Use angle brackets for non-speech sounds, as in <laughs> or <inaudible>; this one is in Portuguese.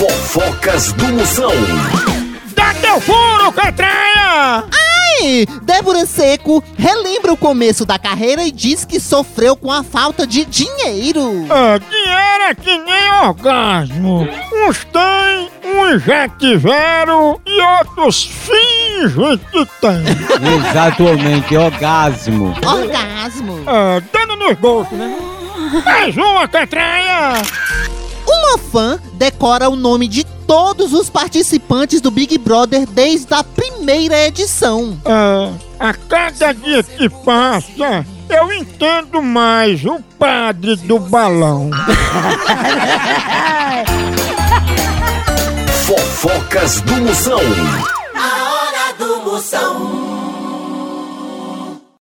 Fofocas do Moção. Dá teu furo, Catraia! Ai, Débora Seco relembra o começo da carreira e diz que sofreu com a falta de dinheiro. Ah, dinheiro é que nem orgasmo. Uns têm, uns já tiveram e outros fingem que têm. Exatamente, orgasmo. Orgasmo. Ah, dando nos bolsos, né? Mais uma, Catraia! Uma fã decora o nome de todos os participantes do Big Brother desde a primeira edição. Ah, a cada dia que passa, eu entendo mais o padre do balão. <laughs> Fofocas do Moção. A hora do Moção.